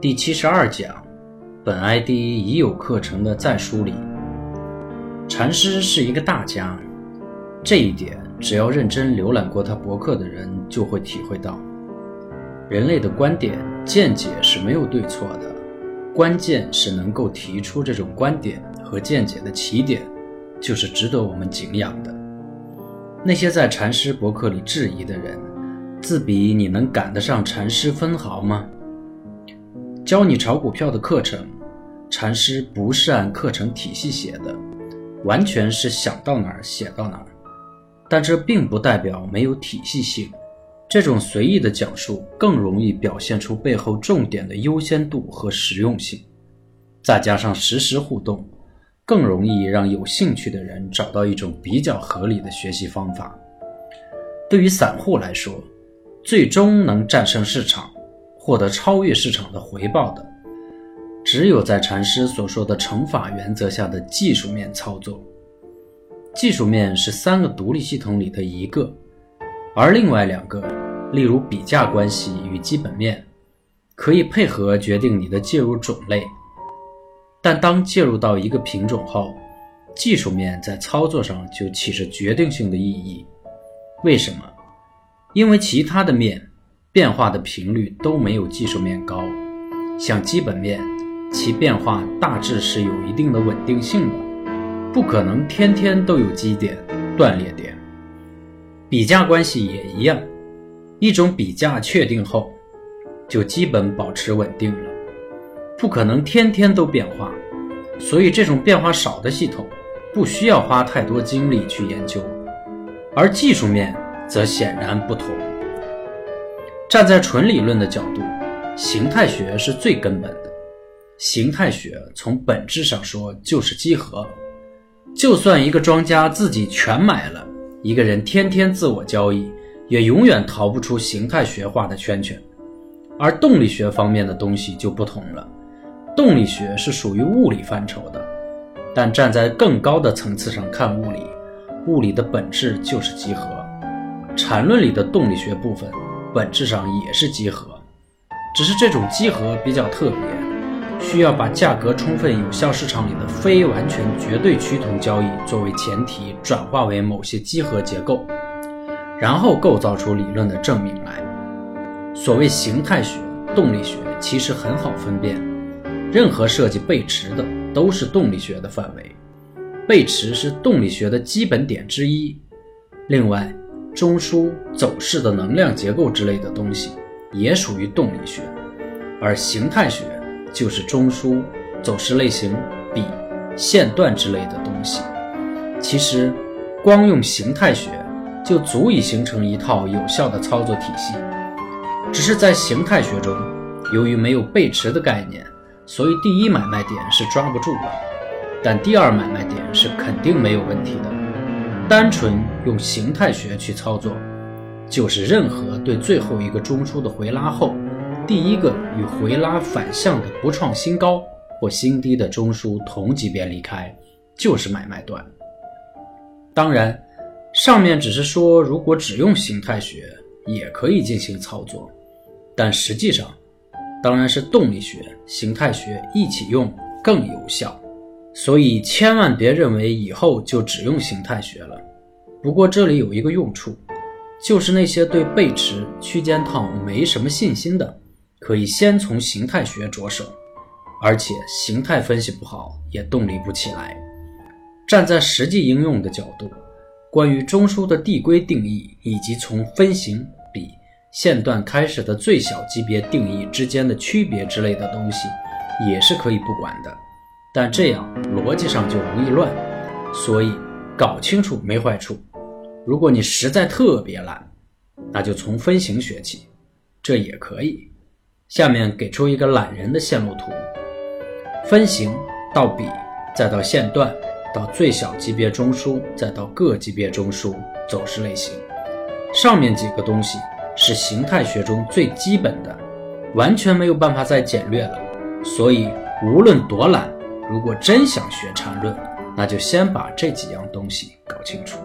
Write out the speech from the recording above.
第七十二讲，本 ID 已有课程的再梳理。禅师是一个大家，这一点只要认真浏览过他博客的人就会体会到。人类的观点、见解是没有对错的，关键是能够提出这种观点和见解的起点，就是值得我们敬仰的。那些在禅师博客里质疑的人，自比你能赶得上禅师分毫吗？教你炒股票的课程，禅师不是按课程体系写的，完全是想到哪儿写到哪儿。但这并不代表没有体系性，这种随意的讲述更容易表现出背后重点的优先度和实用性。再加上实时互动，更容易让有兴趣的人找到一种比较合理的学习方法。对于散户来说，最终能战胜市场。获得超越市场的回报的，只有在禅师所说的乘法原则下的技术面操作。技术面是三个独立系统里的一个，而另外两个，例如比价关系与基本面，可以配合决定你的介入种类。但当介入到一个品种后，技术面在操作上就起着决定性的意义。为什么？因为其他的面。变化的频率都没有技术面高，像基本面，其变化大致是有一定的稳定性的，不可能天天都有基点、断裂点。比价关系也一样，一种比价确定后，就基本保持稳定了，不可能天天都变化，所以这种变化少的系统，不需要花太多精力去研究，而技术面则显然不同。站在纯理论的角度，形态学是最根本的。形态学从本质上说就是几何。就算一个庄家自己全买了，一个人天天自我交易，也永远逃不出形态学化的圈圈。而动力学方面的东西就不同了。动力学是属于物理范畴的，但站在更高的层次上看物理，物理的本质就是几何。缠论里的动力学部分。本质上也是集合，只是这种集合比较特别，需要把价格充分有效市场里的非完全绝对趋同交易作为前提，转化为某些集合结构，然后构造出理论的证明来。所谓形态学、动力学，其实很好分辨，任何涉及背驰的都是动力学的范围，背驰是动力学的基本点之一。另外。中枢走势的能量结构之类的东西，也属于动力学，而形态学就是中枢走势类型、比线段之类的东西。其实，光用形态学就足以形成一套有效的操作体系。只是在形态学中，由于没有背驰的概念，所以第一买卖点是抓不住的，但第二买卖点是肯定没有问题的。单纯用形态学去操作，就是任何对最后一个中枢的回拉后，第一个与回拉反向的不创新高或新低的中枢同级别离开，就是买卖段。当然，上面只是说如果只用形态学也可以进行操作，但实际上，当然是动力学、形态学一起用更有效。所以千万别认为以后就只用形态学了。不过这里有一个用处，就是那些对背驰区间套没什么信心的，可以先从形态学着手。而且形态分析不好也动力不起来。站在实际应用的角度，关于中枢的递归定义以及从分形、比、线段开始的最小级别定义之间的区别之类的东西，也是可以不管的。但这样逻辑上就容易乱，所以搞清楚没坏处。如果你实在特别懒，那就从分形学起，这也可以。下面给出一个懒人的线路图：分形到比，再到线段，到最小级别中枢，再到各级别中枢走势类型。上面几个东西是形态学中最基本的，完全没有办法再简略了。所以无论多懒。如果真想学缠论，那就先把这几样东西搞清楚。